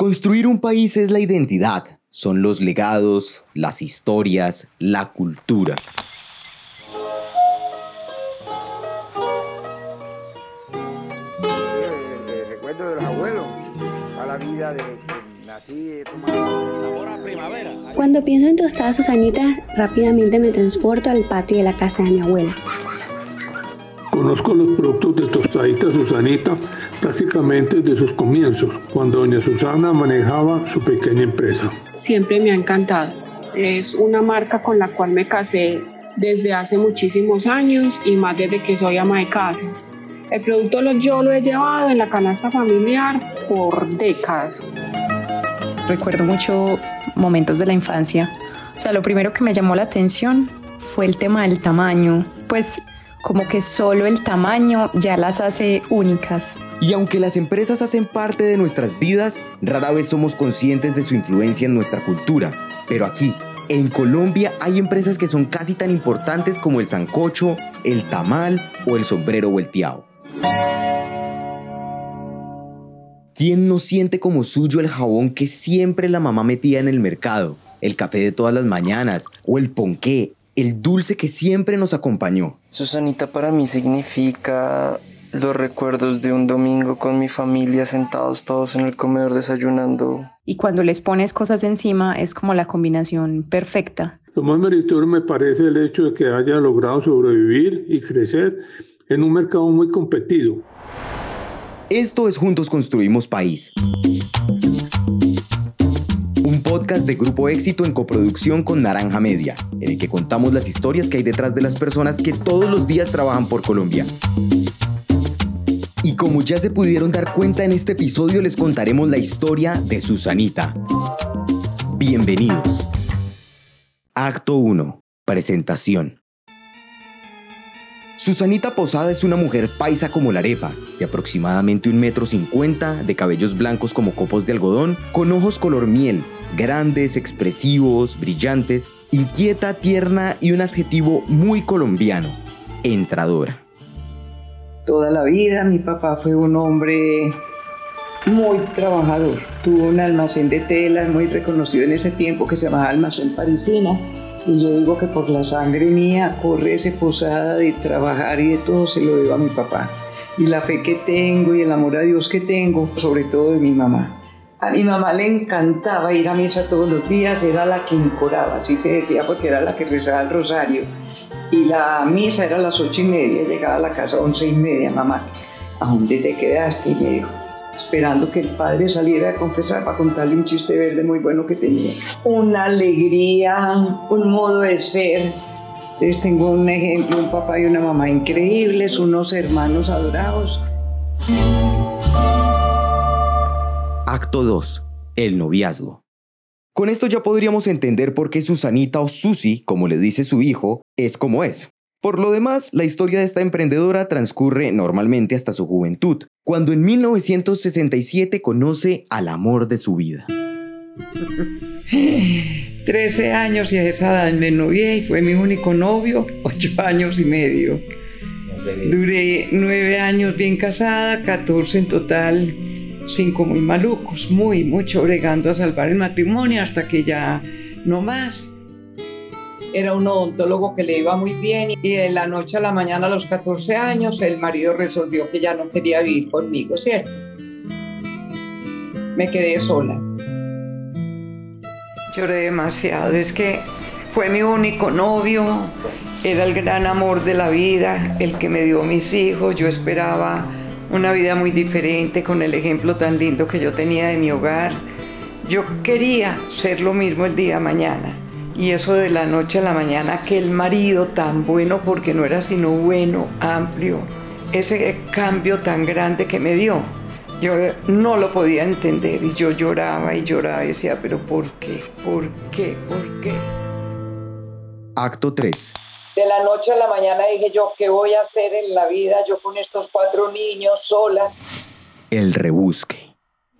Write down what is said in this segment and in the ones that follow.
Construir un país es la identidad, son los legados, las historias, la cultura. recuerdo de los abuelos, a la vida de que nací, sabor a primavera. Cuando pienso en tostada Susanita, rápidamente me transporto al patio de la casa de mi abuela. Conozco los productos de Tostadita Susanita prácticamente desde sus comienzos, cuando doña Susana manejaba su pequeña empresa. Siempre me ha encantado. Es una marca con la cual me casé desde hace muchísimos años y más desde que soy ama de casa. El producto yo lo he llevado en la canasta familiar por décadas. Recuerdo mucho momentos de la infancia. O sea, lo primero que me llamó la atención fue el tema del tamaño. Pues como que solo el tamaño ya las hace únicas. Y aunque las empresas hacen parte de nuestras vidas, rara vez somos conscientes de su influencia en nuestra cultura. Pero aquí, en Colombia, hay empresas que son casi tan importantes como el sancocho, el tamal o el sombrero volteado. ¿Quién no siente como suyo el jabón que siempre la mamá metía en el mercado? El café de todas las mañanas o el ponqué, el dulce que siempre nos acompañó. Susanita para mí significa los recuerdos de un domingo con mi familia sentados todos en el comedor desayunando. Y cuando les pones cosas encima es como la combinación perfecta. Lo más meritorio me parece el hecho de que haya logrado sobrevivir y crecer en un mercado muy competido. Esto es Juntos Construimos País de Grupo Éxito en coproducción con Naranja Media, en el que contamos las historias que hay detrás de las personas que todos los días trabajan por Colombia. Y como ya se pudieron dar cuenta en este episodio, les contaremos la historia de Susanita. Bienvenidos. Acto 1. Presentación. Susanita Posada es una mujer paisa como la arepa, de aproximadamente un metro cincuenta, de cabellos blancos como copos de algodón, con ojos color miel, grandes, expresivos, brillantes, inquieta, tierna y un adjetivo muy colombiano, entradora. Toda la vida mi papá fue un hombre muy trabajador. Tuvo un almacén de telas muy reconocido en ese tiempo que se llamaba Almacén Parisina y yo digo que por la sangre mía corre ese posada de trabajar y de todo se lo debo a mi papá. Y la fe que tengo y el amor a Dios que tengo, sobre todo de mi mamá. A mi mamá le encantaba ir a misa todos los días, era la que encoraba, así se decía porque era la que rezaba el rosario. Y la misa era a las ocho y media, llegaba a la casa a once y media, mamá, ¿a dónde te quedaste? Y me dijo, esperando que el padre saliera a confesar para contarle un chiste verde muy bueno que tenía. Una alegría, un modo de ser. Entonces tengo un ejemplo, un papá y una mamá increíbles, unos hermanos adorados. Acto 2. El noviazgo. Con esto ya podríamos entender por qué Susanita o Susi, como le dice su hijo, es como es. Por lo demás, la historia de esta emprendedora transcurre normalmente hasta su juventud, cuando en 1967 conoce al amor de su vida. 13 años y a esa edad me novié y fue mi único novio, 8 años y medio. Duré 9 años bien casada, 14 en total, 5 muy malucos, muy, mucho bregando a salvar el matrimonio hasta que ya no más era un odontólogo que le iba muy bien y de la noche a la mañana a los 14 años el marido resolvió que ya no quería vivir conmigo, ¿cierto? Me quedé sola. Lloré demasiado, es que fue mi único novio, era el gran amor de la vida, el que me dio mis hijos, yo esperaba una vida muy diferente con el ejemplo tan lindo que yo tenía de mi hogar. Yo quería ser lo mismo el día de mañana y eso de la noche a la mañana, aquel marido tan bueno, porque no era sino bueno, amplio, ese cambio tan grande que me dio, yo no lo podía entender y yo lloraba y lloraba y decía, pero ¿por qué? ¿Por qué? ¿Por qué? Acto 3. De la noche a la mañana dije yo, ¿qué voy a hacer en la vida yo con estos cuatro niños sola? El rebusque.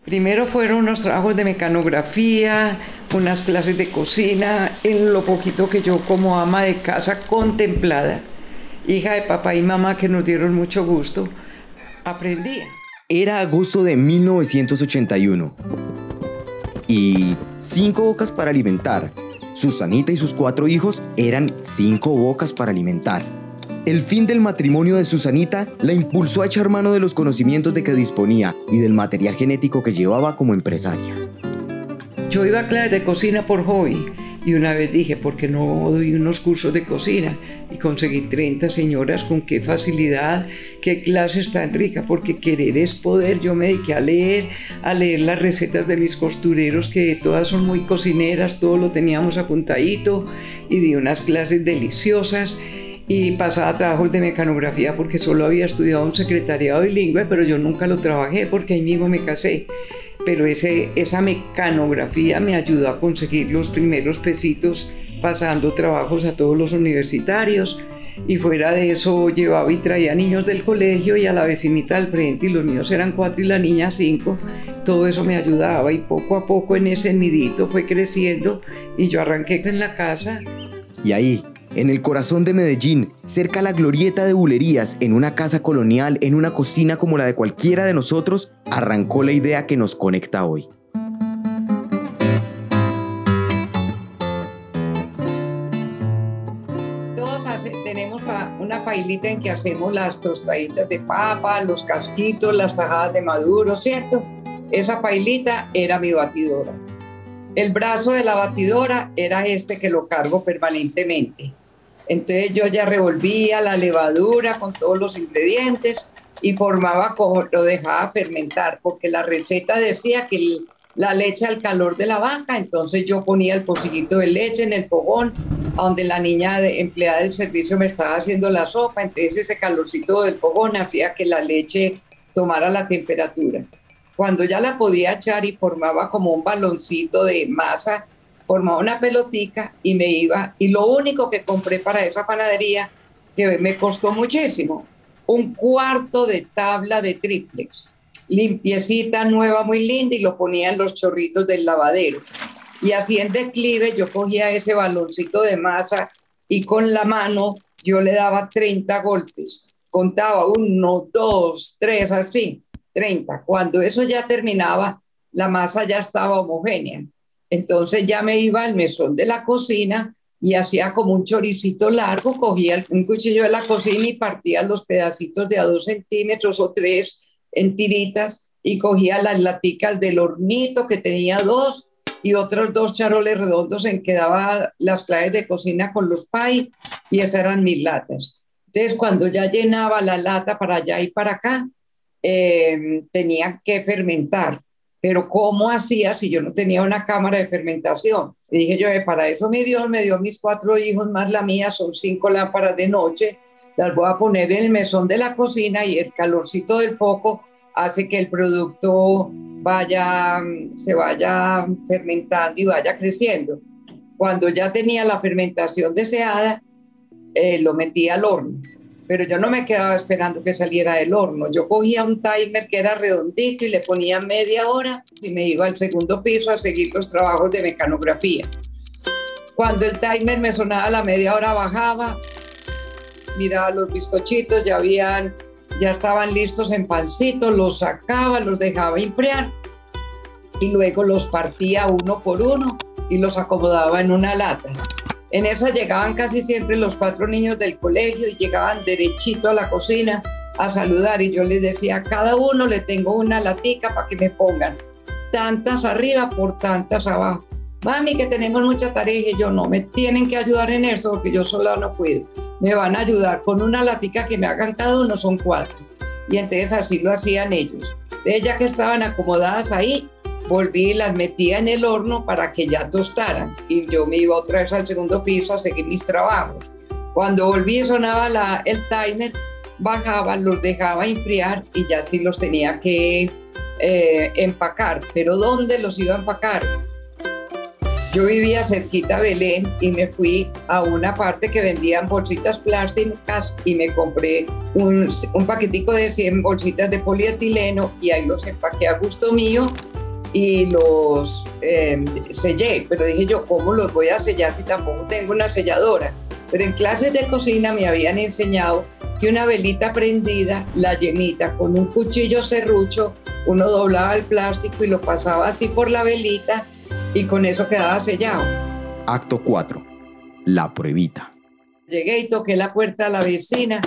Primero fueron unos trabajos de mecanografía, unas clases de cocina, en lo poquito que yo como ama de casa contemplada, hija de papá y mamá que nos dieron mucho gusto, aprendía. Era agosto de 1981. Y cinco bocas para alimentar. Susanita y sus cuatro hijos eran cinco bocas para alimentar. El fin del matrimonio de Susanita la impulsó a echar mano de los conocimientos de que disponía y del material genético que llevaba como empresaria. Yo iba a clases de cocina por hobby y una vez dije, ¿por qué no doy unos cursos de cocina? Y conseguí 30 señoras con qué facilidad, qué clases tan rica, porque querer es poder. Yo me dediqué a leer, a leer las recetas de mis costureros, que todas son muy cocineras, todo lo teníamos apuntadito, y di unas clases deliciosas y pasaba trabajos de mecanografía porque solo había estudiado un secretariado bilingüe, pero yo nunca lo trabajé porque ahí mismo me casé pero ese, esa mecanografía me ayudó a conseguir los primeros pesitos pasando trabajos a todos los universitarios y fuera de eso llevaba y traía niños del colegio y a la vecinita del frente y los míos eran cuatro y la niña cinco. Todo eso me ayudaba y poco a poco en ese nidito fue creciendo y yo arranqué en la casa. Y ahí, en el corazón de Medellín, cerca a la glorieta de bulerías, en una casa colonial, en una cocina como la de cualquiera de nosotros, arrancó la idea que nos conecta hoy. Que hacemos las tostaditas de papa, los casquitos, las tajadas de maduro, ¿cierto? Esa pailita era mi batidora. El brazo de la batidora era este que lo cargo permanentemente. Entonces yo ya revolvía la levadura con todos los ingredientes y formaba lo dejaba fermentar, porque la receta decía que la leche al calor de la vaca, entonces yo ponía el pocillito de leche en el fogón, donde la niña empleada del servicio me estaba haciendo la sopa, entonces ese calorcito del fogón hacía que la leche tomara la temperatura. Cuando ya la podía echar y formaba como un baloncito de masa, formaba una pelotica y me iba. Y lo único que compré para esa panadería, que me costó muchísimo, un cuarto de tabla de triplex, limpiecita, nueva, muy linda, y lo ponía en los chorritos del lavadero. Y así en declive yo cogía ese baloncito de masa y con la mano yo le daba 30 golpes. Contaba uno, dos, tres, así, 30. Cuando eso ya terminaba, la masa ya estaba homogénea. Entonces ya me iba al mesón de la cocina y hacía como un choricito largo, cogía un cuchillo de la cocina y partía los pedacitos de a dos centímetros o tres en tiritas y cogía las laticas del hornito que tenía dos y otros dos charoles redondos en que daba las claves de cocina con los pay y esas eran mis latas. Entonces cuando ya llenaba la lata para allá y para acá, eh, tenía que fermentar pero ¿cómo hacía si yo no tenía una cámara de fermentación? Y dije yo, eh, para eso mi Dios me dio mis cuatro hijos más la mía, son cinco lámparas de noche, las voy a poner en el mesón de la cocina y el calorcito del foco hace que el producto vaya, se vaya fermentando y vaya creciendo. Cuando ya tenía la fermentación deseada, eh, lo metí al horno pero yo no me quedaba esperando que saliera del horno. Yo cogía un timer que era redondito y le ponía media hora y me iba al segundo piso a seguir los trabajos de mecanografía. Cuando el timer me sonaba la media hora bajaba, miraba los bizcochitos, ya habían, ya estaban listos en pancito, los sacaba, los dejaba enfriar y luego los partía uno por uno y los acomodaba en una lata. En esa llegaban casi siempre los cuatro niños del colegio y llegaban derechito a la cocina a saludar y yo les decía, a cada uno le tengo una latica para que me pongan tantas arriba por tantas abajo. Mami, que tenemos mucha tarea y yo no, me tienen que ayudar en esto porque yo solo no puedo. Me van a ayudar con una latica que me hagan cada uno, son cuatro. Y entonces así lo hacían ellos. De ya que estaban acomodadas ahí, volví y las metía en el horno para que ya tostaran. Y yo me iba otra vez al segundo piso a seguir mis trabajos. Cuando volví sonaba la, el timer, bajaba, los dejaba enfriar y ya sí los tenía que eh, empacar. Pero ¿dónde los iba a empacar? Yo vivía cerquita a Belén y me fui a una parte que vendían bolsitas plásticas y me compré un, un paquetico de 100 bolsitas de polietileno y ahí los empaqué a gusto mío y los em, sellé, pero dije yo, ¿cómo los voy a sellar si tampoco tengo una selladora? Pero en clases de cocina me habían enseñado que una velita prendida, la llenita, con un cuchillo serrucho, uno doblaba el plástico y lo pasaba así por la velita y con eso quedaba sellado. Acto 4. La pruebita. Llegué y toqué la puerta a la vecina,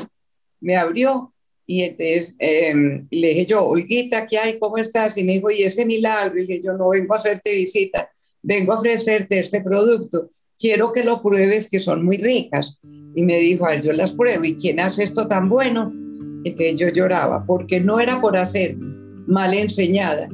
me abrió y entonces em, le dije yo, Olguita, ¿qué hay? ¿Cómo estás? Y me dijo, ¿y ese milagro? Y dije yo, no vengo a hacerte visita, vengo a ofrecerte este producto. Quiero que lo pruebes, que son muy ricas. Y me dijo, a ver, yo las pruebo. ¿Y quién hace esto tan bueno? Entonces yo lloraba, porque no era por hacer mal enseñada,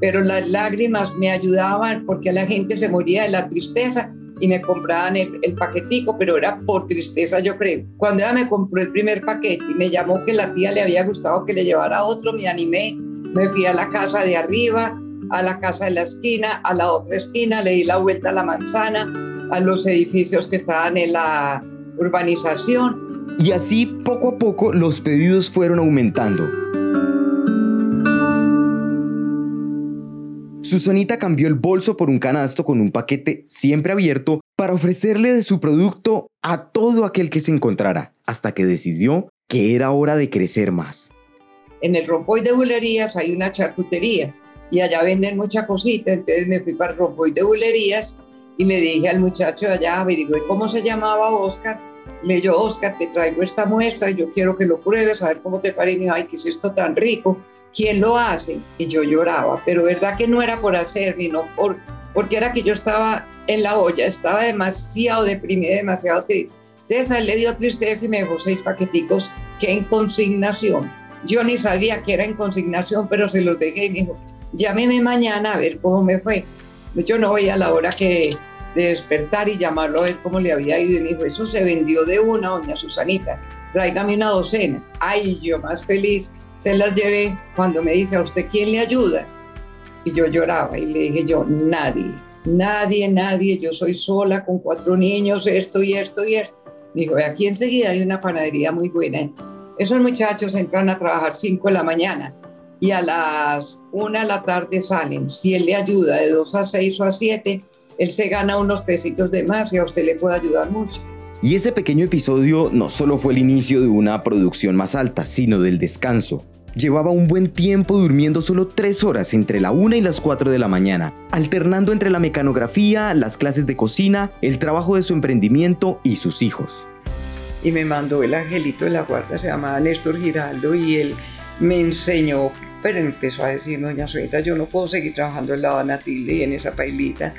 pero las lágrimas me ayudaban porque la gente se moría de la tristeza y me compraban el, el, paquetico, pero era por tristeza, yo creo. Cuando ella me compró el primer paquete y me llamó que la tía le había gustado que le llevara otro, me animé, me fui a la casa de arriba, a la casa de la esquina, a la otra esquina, le di la vuelta a la manzana, a los edificios que estaban en la urbanización. Y así, poco a poco, los pedidos fueron aumentando. Susanita cambió el bolso por un canasto con un paquete siempre abierto para ofrecerle de su producto a todo aquel que se encontrara, hasta que decidió que era hora de crecer más. En el rompoy de bulerías hay una charcutería y allá venden mucha cosita, entonces me fui para el rompoy de bulerías y le dije al muchacho de allá, averigüé cómo se llamaba Oscar, le yo, Oscar, te traigo esta muestra, y yo quiero que lo pruebes, a ver cómo te parece, me ay, ¿qué es esto tan rico? ¿Quién lo hace? Y yo lloraba, pero verdad que no era por hacer, sino por, porque era que yo estaba en la olla, estaba demasiado deprimida, demasiado triste. Entonces le dio tristeza y me dejó seis paqueticos que en consignación. Yo ni sabía que era en consignación, pero se los dejé y me dijo, llámeme mañana a ver cómo me fue. Yo no voy a la hora que de despertar y llamarlo a ver cómo le había ido. Y me dijo, eso se vendió de una, doña Susanita, tráigame una docena. Ay, yo más feliz se las llevé cuando me dice, ¿a usted quién le ayuda? Y yo lloraba y le dije yo, nadie, nadie, nadie, yo soy sola con cuatro niños, esto y esto y esto. Dijo, aquí enseguida hay una panadería muy buena. Esos muchachos entran a trabajar 5 de la mañana y a las 1 de la tarde salen. Si él le ayuda de 2 a 6 o a 7, él se gana unos pesitos de más y a usted le puede ayudar mucho. Y ese pequeño episodio no solo fue el inicio de una producción más alta, sino del descanso. Llevaba un buen tiempo durmiendo solo tres horas entre la 1 y las 4 de la mañana, alternando entre la mecanografía, las clases de cocina, el trabajo de su emprendimiento y sus hijos. Y me mandó el angelito de la guarda, se llamaba Néstor Giraldo, y él me enseñó, pero empezó a decir, doña Sueta, yo no puedo seguir trabajando en la Banatilde y en esa pailita.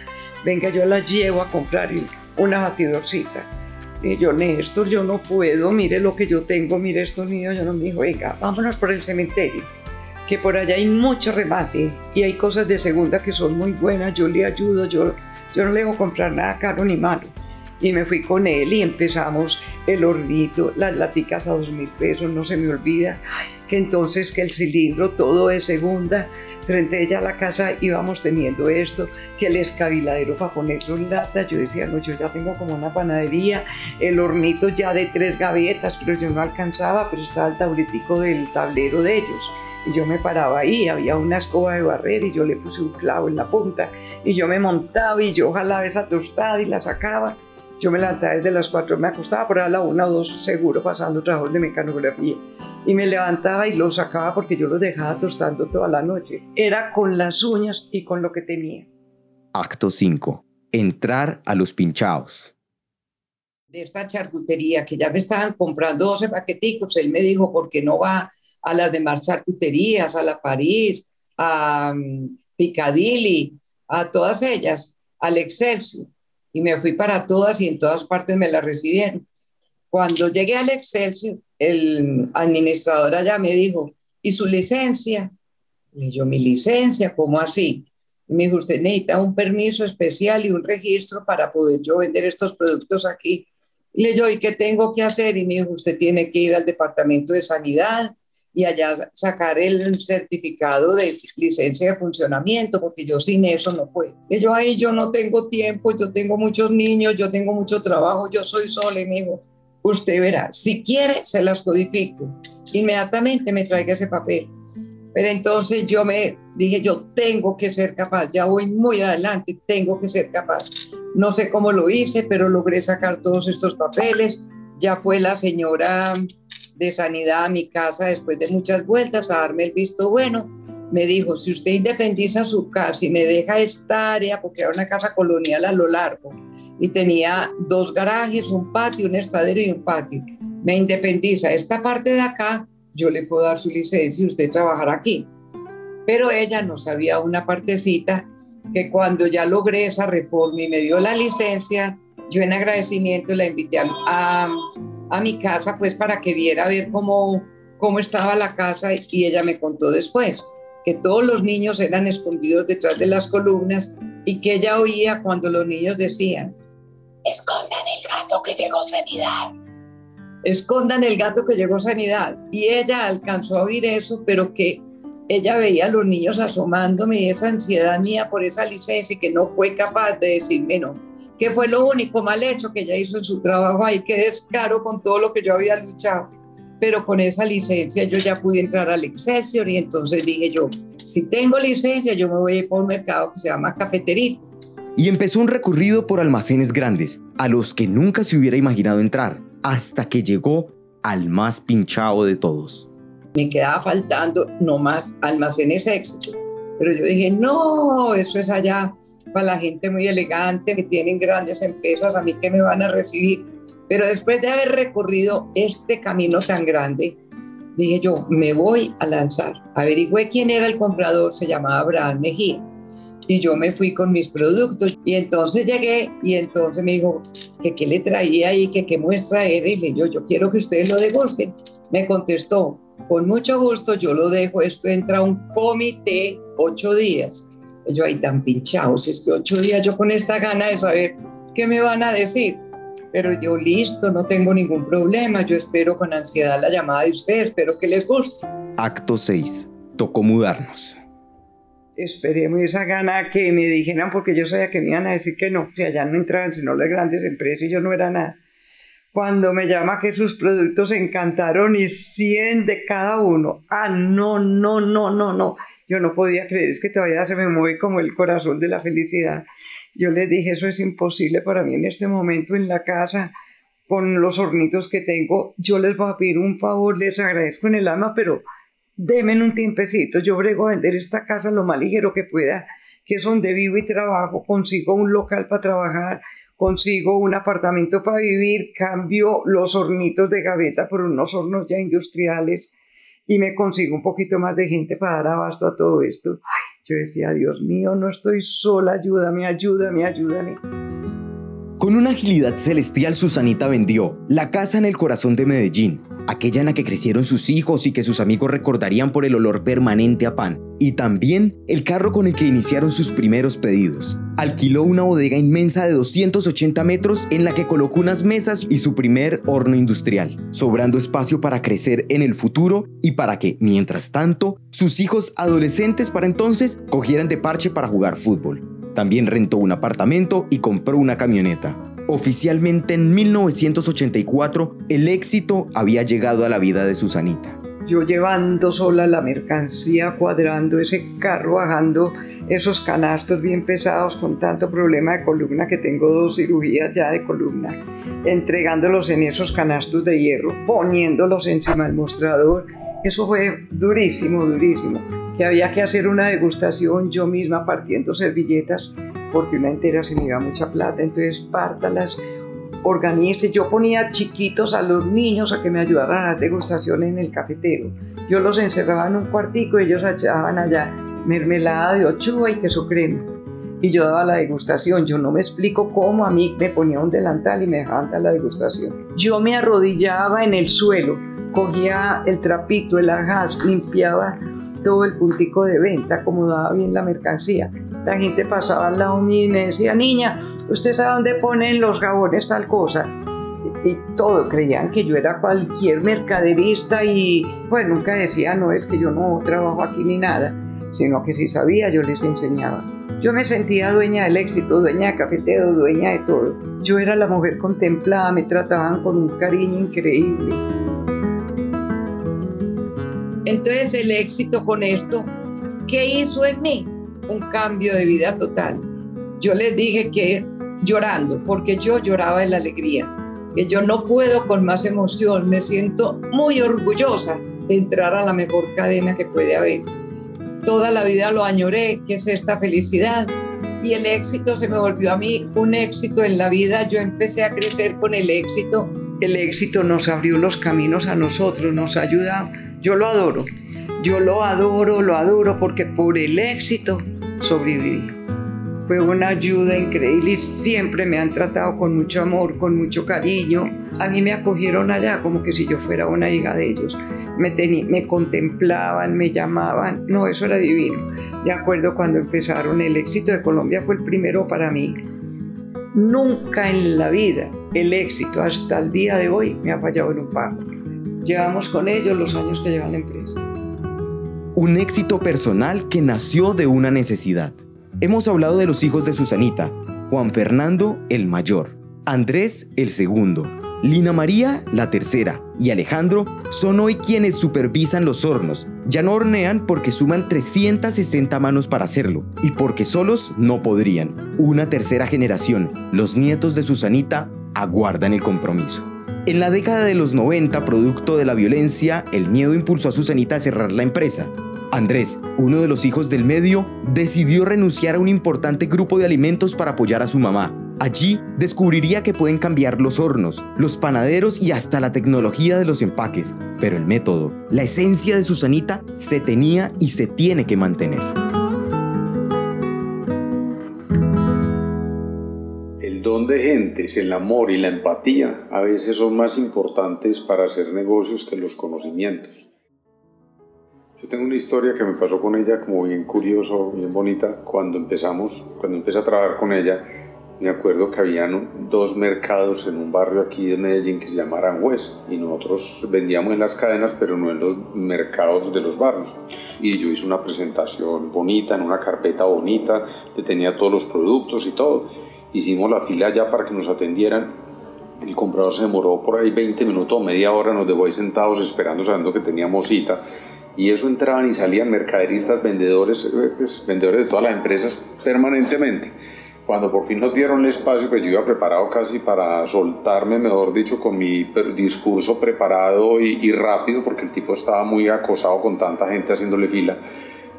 Venga, yo la llevo a comprar una batidorcita yo, Néstor, yo no puedo, mire lo que yo tengo, mire estos niños. Yo no me dijo, venga, vámonos por el cementerio, que por allá hay mucho remate y hay cosas de segunda que son muy buenas. Yo le ayudo, yo, yo no le dejo comprar nada caro ni malo. Y me fui con él y empezamos el hornito, las laticas a dos mil pesos, no se me olvida. Que entonces que el cilindro todo de segunda frente a ella a la casa íbamos teniendo esto, que el escabiladero para poner sus latas, yo decía, no, yo ya tengo como una panadería, el hornito ya de tres gavetas, pero yo no alcanzaba, pero estaba el tabletico del tablero de ellos. Y yo me paraba ahí, había una escoba de barrer y yo le puse un clavo en la punta y yo me montaba y yo jalaba esa tostada y la sacaba. Yo me levantaba desde las cuatro, me acostaba por a la una o dos seguro pasando trabajos de mecanografía y me levantaba y lo sacaba porque yo lo dejaba tostando toda la noche. Era con las uñas y con lo que tenía. Acto 5. Entrar a los pinchados. De esta charcutería que ya me estaban comprando 12 paqueticos, él me dijo, ¿por qué no va a las demás charcuterías, a la París, a um, Piccadilly, a todas ellas, al Excelsior? Y me fui para todas y en todas partes me la recibieron. Cuando llegué al Excelsior, el administrador allá me dijo, ¿y su licencia? Y yo, ¿mi licencia? ¿Cómo así? Y me dijo, usted necesita un permiso especial y un registro para poder yo vender estos productos aquí. Le digo, ¿y qué tengo que hacer? Y me dijo, usted tiene que ir al departamento de sanidad y allá sacar el certificado de licencia de funcionamiento, porque yo sin eso no puedo. Y yo, ahí yo no tengo tiempo, yo tengo muchos niños, yo tengo mucho trabajo, yo soy sola. Y me dijo, usted verá, si quiere, se las codifico. Inmediatamente me traiga ese papel. Pero entonces yo me dije, yo tengo que ser capaz, ya voy muy adelante, tengo que ser capaz. No sé cómo lo hice, pero logré sacar todos estos papeles. Ya fue la señora de sanidad a mi casa después de muchas vueltas a darme el visto bueno me dijo, si usted independiza su casa y me deja esta área, porque era una casa colonial a lo largo, y tenía dos garajes, un patio, un estadero y un patio, me independiza esta parte de acá, yo le puedo dar su licencia y usted trabajar aquí. Pero ella no sabía una partecita que cuando ya logré esa reforma y me dio la licencia, yo en agradecimiento la invité a, a, mi casa pues para que viera a ver cómo, cómo estaba la casa y ella me contó después que todos los niños eran escondidos detrás de las columnas y que ella oía cuando los niños decían, escondan el gato que llegó sanidad. Escondan el gato que llegó sanidad. Y ella alcanzó a oír eso, pero que ella veía a los niños asomándome y esa ansiedad mía por esa licencia y que no fue capaz de decirme no, que fue lo único mal hecho que ella hizo en su trabajo ahí, que descaro con todo lo que yo había luchado pero con esa licencia yo ya pude entrar al Excelsior y entonces dije yo, si tengo licencia yo me voy a ir por un mercado que se llama cafetería. Y empezó un recorrido por almacenes grandes, a los que nunca se hubiera imaginado entrar, hasta que llegó al más pinchado de todos. Me quedaba faltando no más almacenes éxito, pero yo dije, no, eso es allá para la gente muy elegante que tienen grandes empresas, a mí que me van a recibir pero después de haber recorrido este camino tan grande, dije yo, me voy a lanzar. Averigüé quién era el comprador, se llamaba Abraham Mejía. Y yo me fui con mis productos. Y entonces llegué y entonces me dijo que qué le traía y que qué muestra era. Y dije yo, yo quiero que ustedes lo degusten. Me contestó, con mucho gusto yo lo dejo. Esto entra a un comité ocho días. Yo ahí tan pinchado, si es que ocho días yo con esta gana de saber qué me van a decir pero yo listo, no tengo ningún problema, yo espero con ansiedad la llamada de ustedes, espero que les guste. Acto 6. Tocó mudarnos. Esperemos esa gana que me dijeran porque yo sabía que me iban a decir que no, si allá no entraban sino las grandes empresas y yo no era nada. Cuando me llama que sus productos encantaron y 100 de cada uno. Ah, no, no, no, no, no. Yo no podía creer, es que todavía se me mueve como el corazón de la felicidad. Yo les dije, eso es imposible para mí en este momento en la casa, con los hornitos que tengo. Yo les voy a pedir un favor, les agradezco en el alma, pero denme un tiempecito. Yo brego a vender esta casa lo más ligero que pueda, que es donde vivo y trabajo. Consigo un local para trabajar, consigo un apartamento para vivir, cambio los hornitos de gaveta por unos hornos ya industriales y me consigo un poquito más de gente para dar abasto a todo esto. yo decía, Dios mío, no estoy sola, ayúdame, ayúdame, ayúdame. Con una agilidad celestial, Susanita vendió la casa en el corazón de Medellín, aquella en la que crecieron sus hijos y que sus amigos recordarían por el olor permanente a pan, y también el carro con el que iniciaron sus primeros pedidos. Alquiló una bodega inmensa de 280 metros en la que colocó unas mesas y su primer horno industrial, sobrando espacio para crecer en el futuro y para que, mientras tanto, sus hijos adolescentes para entonces cogieran de parche para jugar fútbol. También rentó un apartamento y compró una camioneta. Oficialmente en 1984, el éxito había llegado a la vida de Susanita. Yo llevando sola la mercancía, cuadrando ese carro, bajando esos canastos bien pesados con tanto problema de columna que tengo dos cirugías ya de columna, entregándolos en esos canastos de hierro, poniéndolos encima del mostrador. Eso fue durísimo, durísimo. Que había que hacer una degustación yo misma partiendo servilletas porque una entera se me iba mucha plata, entonces pártalas, organice. Yo ponía chiquitos a los niños a que me ayudaran a la degustación en el cafetero. Yo los encerraba en un cuartico y ellos echaban allá mermelada de ochuva y queso crema. Y yo daba la degustación. Yo no me explico cómo a mí me ponía un delantal y me dejaban dar la degustación. Yo me arrodillaba en el suelo, cogía el trapito, el ajaz, limpiaba todo el puntico de venta, acomodaba bien la mercancía. La gente pasaba al lado mío y me decía, niña, ¿usted sabe dónde ponen los jabones tal cosa? Y, todo, creían que yo era cualquier mercaderista y pues nunca decía, no es que yo no trabajo aquí ni nada, sino que si sabía yo les enseñaba. Yo me sentía dueña del éxito, dueña de cafetero, dueña de todo. Yo era la mujer contemplada, me trataban con un cariño increíble. Entonces el éxito con esto, ¿qué hizo en mí? Un cambio de vida total. Yo les dije que llorando, porque yo lloraba de la alegría, que yo no puedo con más emoción, me siento muy orgullosa de entrar a la mejor cadena que puede haber toda la vida lo añoré, que es esta felicidad. Y el éxito se me volvió a mí un éxito en la vida. Yo empecé a crecer con el éxito. El éxito nos abrió los caminos a nosotros, nos ayuda. Yo lo adoro. Yo lo adoro, lo adoro porque por el éxito sobreviví. Fue una ayuda increíble y siempre me han tratado con mucho amor, con mucho cariño. A mí me acogieron allá como que si yo fuera una hija de ellos. Me, me contemplaban, me llamaban. No, eso era divino. De acuerdo cuando empezaron, el éxito de Colombia fue el primero para mí. Nunca en la vida el éxito hasta el día de hoy me ha fallado en un pago. Llevamos con ellos los años que lleva la empresa un éxito personal que nació de una necesidad. Hemos hablado de los hijos de Susanita, Juan Fernando el mayor, Andrés el segundo, Lina María la tercera y Alejandro son hoy quienes supervisan los hornos. Ya no hornean porque suman 360 manos para hacerlo y porque solos no podrían. Una tercera generación, los nietos de Susanita, aguardan el compromiso. En la década de los 90, producto de la violencia, el miedo impulsó a Susanita a cerrar la empresa. Andrés, uno de los hijos del medio, decidió renunciar a un importante grupo de alimentos para apoyar a su mamá. Allí descubriría que pueden cambiar los hornos, los panaderos y hasta la tecnología de los empaques, pero el método, la esencia de Susanita, se tenía y se tiene que mantener. De gentes, el amor y la empatía a veces son más importantes para hacer negocios que los conocimientos. Yo tengo una historia que me pasó con ella como bien curioso, bien bonita. Cuando empezamos, cuando empecé a trabajar con ella, me acuerdo que habían dos mercados en un barrio aquí de Medellín que se llama Aranjuez y nosotros vendíamos en las cadenas pero no en los mercados de los barrios y yo hice una presentación bonita en una carpeta bonita que tenía todos los productos y todo hicimos la fila ya para que nos atendieran. El comprador se demoró por ahí 20 minutos o media hora, nos dejó ahí sentados esperando, sabiendo que teníamos cita. Y eso entraban y salían mercaderistas, vendedores, eh, pues, vendedores de todas las empresas permanentemente. Cuando por fin nos dieron el espacio, pues yo iba preparado casi para soltarme, mejor dicho, con mi discurso preparado y, y rápido, porque el tipo estaba muy acosado con tanta gente haciéndole fila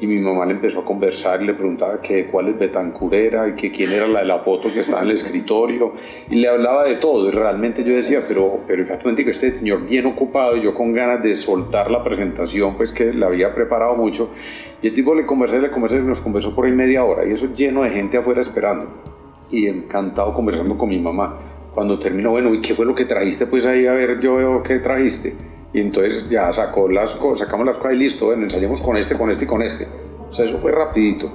y mi mamá le empezó a conversar y le preguntaba que cuál es Betancur era y que quién era la de la foto que estaba en el escritorio y le hablaba de todo y realmente yo decía pero pero que este señor bien ocupado y yo con ganas de soltar la presentación pues que la había preparado mucho y el tipo le conversé le conversé y nos conversó por ahí media hora y eso lleno de gente afuera esperando y encantado conversando con mi mamá cuando terminó bueno y qué fue lo que trajiste pues ahí a ver yo veo qué trajiste y entonces ya sacó las sacamos las cosas y listo, bueno, con este, con este y con este. O sea, eso fue rapidito.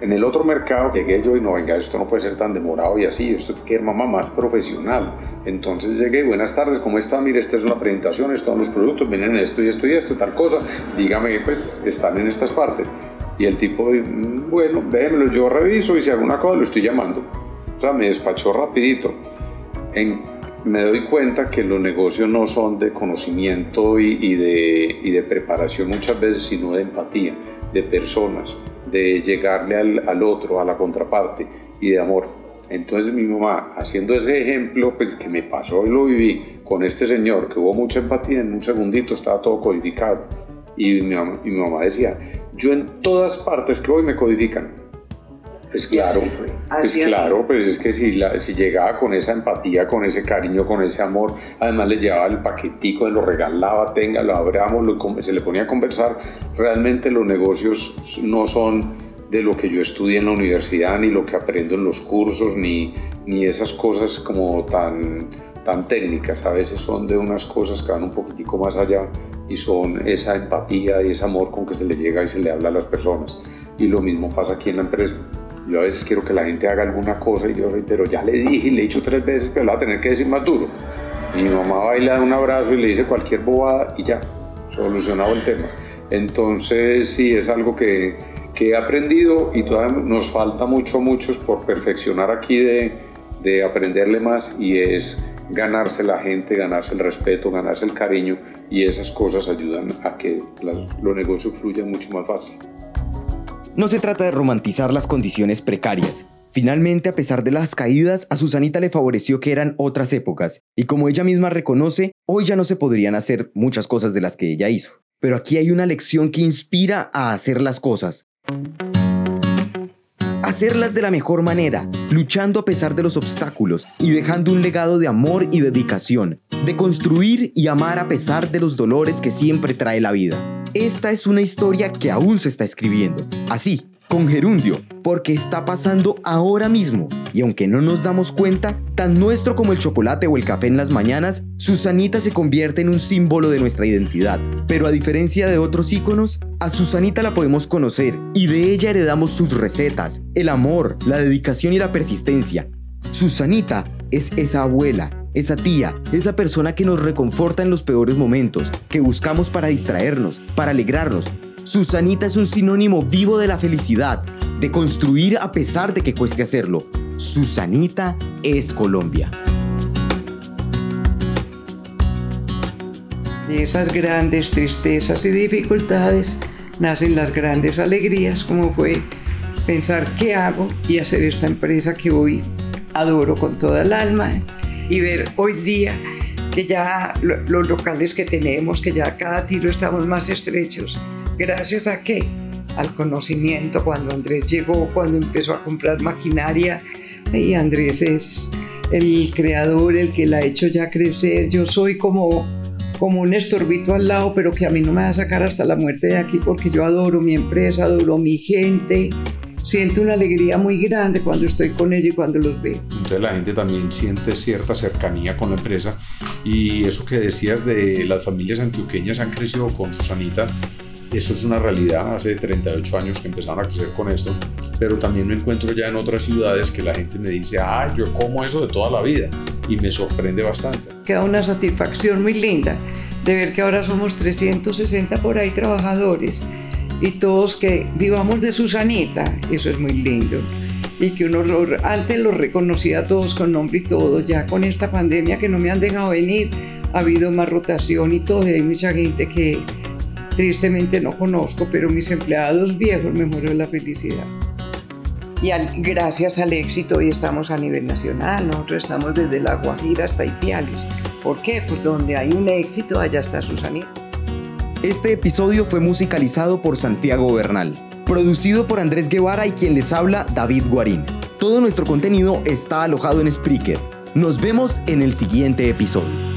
En el otro mercado llegué yo y no, venga, esto no puede ser tan demorado y así, esto tiene que ir mamá más profesional. Entonces llegué, buenas tardes, ¿cómo está? Mire, esta es una presentación, estos son los productos, vienen esto y esto y esto, tal cosa. Dígame, pues, están en estas partes. Y el tipo, mm, bueno, déjemelo, yo reviso y si alguna cosa lo estoy llamando. O sea, me despachó rapidito. En me doy cuenta que los negocios no son de conocimiento y, de, y, de, preparación muchas veces, sino de empatía, de personas, de llegarle al, al, otro, a la contraparte y de amor. Entonces mi mamá, haciendo ese ejemplo, pues que me pasó y lo viví con este señor, que hubo mucha empatía, en un segundito estaba todo codificado. Y mi, y mi mamá decía, yo en todas partes que voy me codifican, pues claro, pues claro, pero es que si, si llegaba con esa empatía, con ese cariño, con ese amor, además le llevaba el paquetico, lo regalaba, tenga, lo abramos, se le ponía a conversar, realmente los negocios no son de lo que yo estudié en la universidad, ni lo que aprendo en los cursos, ni, ni esas cosas como tan, tan técnicas, a veces son de unas cosas que van un poquitico más allá y son esa empatía y ese amor con que se le llega y se le habla a las personas. Y lo mismo pasa aquí en la empresa. Yo a veces quiero que la gente haga alguna cosa y yo pero ya le dije le he dicho tres veces, pero la va a tener que decir más duro. Y mi mamá da un abrazo y le dice cualquier bobada y ya, solucionado el tema. Entonces sí, es algo que, que he aprendido y todavía nos falta mucho, muchos por perfeccionar aquí de, de aprenderle más y es ganarse la gente, ganarse el respeto, ganarse el cariño y esas cosas ayudan a que los negocios fluyan mucho más fácil. No se trata de romantizar las condiciones precarias. Finalmente, a pesar de las caídas, a Susanita le favoreció que eran otras épocas, y como ella misma reconoce, hoy ya no se podrían hacer muchas cosas de las que ella hizo. Pero aquí hay una lección que inspira a hacer las cosas. Hacerlas de la mejor manera, luchando a pesar de los obstáculos y dejando un legado de amor y dedicación, de construir y amar a pesar de los dolores que siempre trae la vida. Esta es una historia que aún se está escribiendo. Así, con gerundio, porque está pasando ahora mismo. Y aunque no nos damos cuenta, tan nuestro como el chocolate o el café en las mañanas, Susanita se convierte en un símbolo de nuestra identidad. Pero a diferencia de otros íconos, a Susanita la podemos conocer y de ella heredamos sus recetas, el amor, la dedicación y la persistencia. Susanita es esa abuela, esa tía, esa persona que nos reconforta en los peores momentos, que buscamos para distraernos, para alegrarnos, Susanita es un sinónimo vivo de la felicidad, de construir a pesar de que cueste hacerlo. Susanita es Colombia. De esas grandes tristezas y dificultades nacen las grandes alegrías, como fue pensar qué hago y hacer esta empresa que hoy adoro con toda el alma y ver hoy día que ya los locales que tenemos, que ya cada tiro estamos más estrechos, ¿Gracias a qué? Al conocimiento, cuando Andrés llegó, cuando empezó a comprar maquinaria. Y Andrés es el creador, el que la ha hecho ya crecer. Yo soy como, como un estorbito al lado, pero que a mí no me va a sacar hasta la muerte de aquí porque yo adoro mi empresa, adoro mi gente. Siento una alegría muy grande cuando estoy con ella y cuando los veo. Entonces la gente también siente cierta cercanía con la empresa y eso que decías de las familias antioqueñas han crecido con Susanita eso es una realidad, hace 38 años que empezaron a crecer con esto, pero también me encuentro ya en otras ciudades que la gente me dice, ah, yo como eso de toda la vida y me sorprende bastante. Queda una satisfacción muy linda de ver que ahora somos 360 por ahí trabajadores y todos que vivamos de Susanita, eso es muy lindo. Y que uno antes lo reconocía a todos con nombre y todo, ya con esta pandemia que no me han dejado venir, ha habido más rotación y todo, y hay mucha gente que tristemente no conozco, pero mis empleados viejos me muero de la felicidad. Y gracias al éxito hoy estamos a nivel nacional, nosotros estamos desde La Guajira hasta Ipiales. ¿Por qué? Pues donde hay un éxito, allá está Susanita. Este episodio fue musicalizado por Santiago Bernal, producido por Andrés Guevara y quien les habla David Guarín. Todo nuestro contenido está alojado en Spreaker. Nos vemos en el siguiente episodio.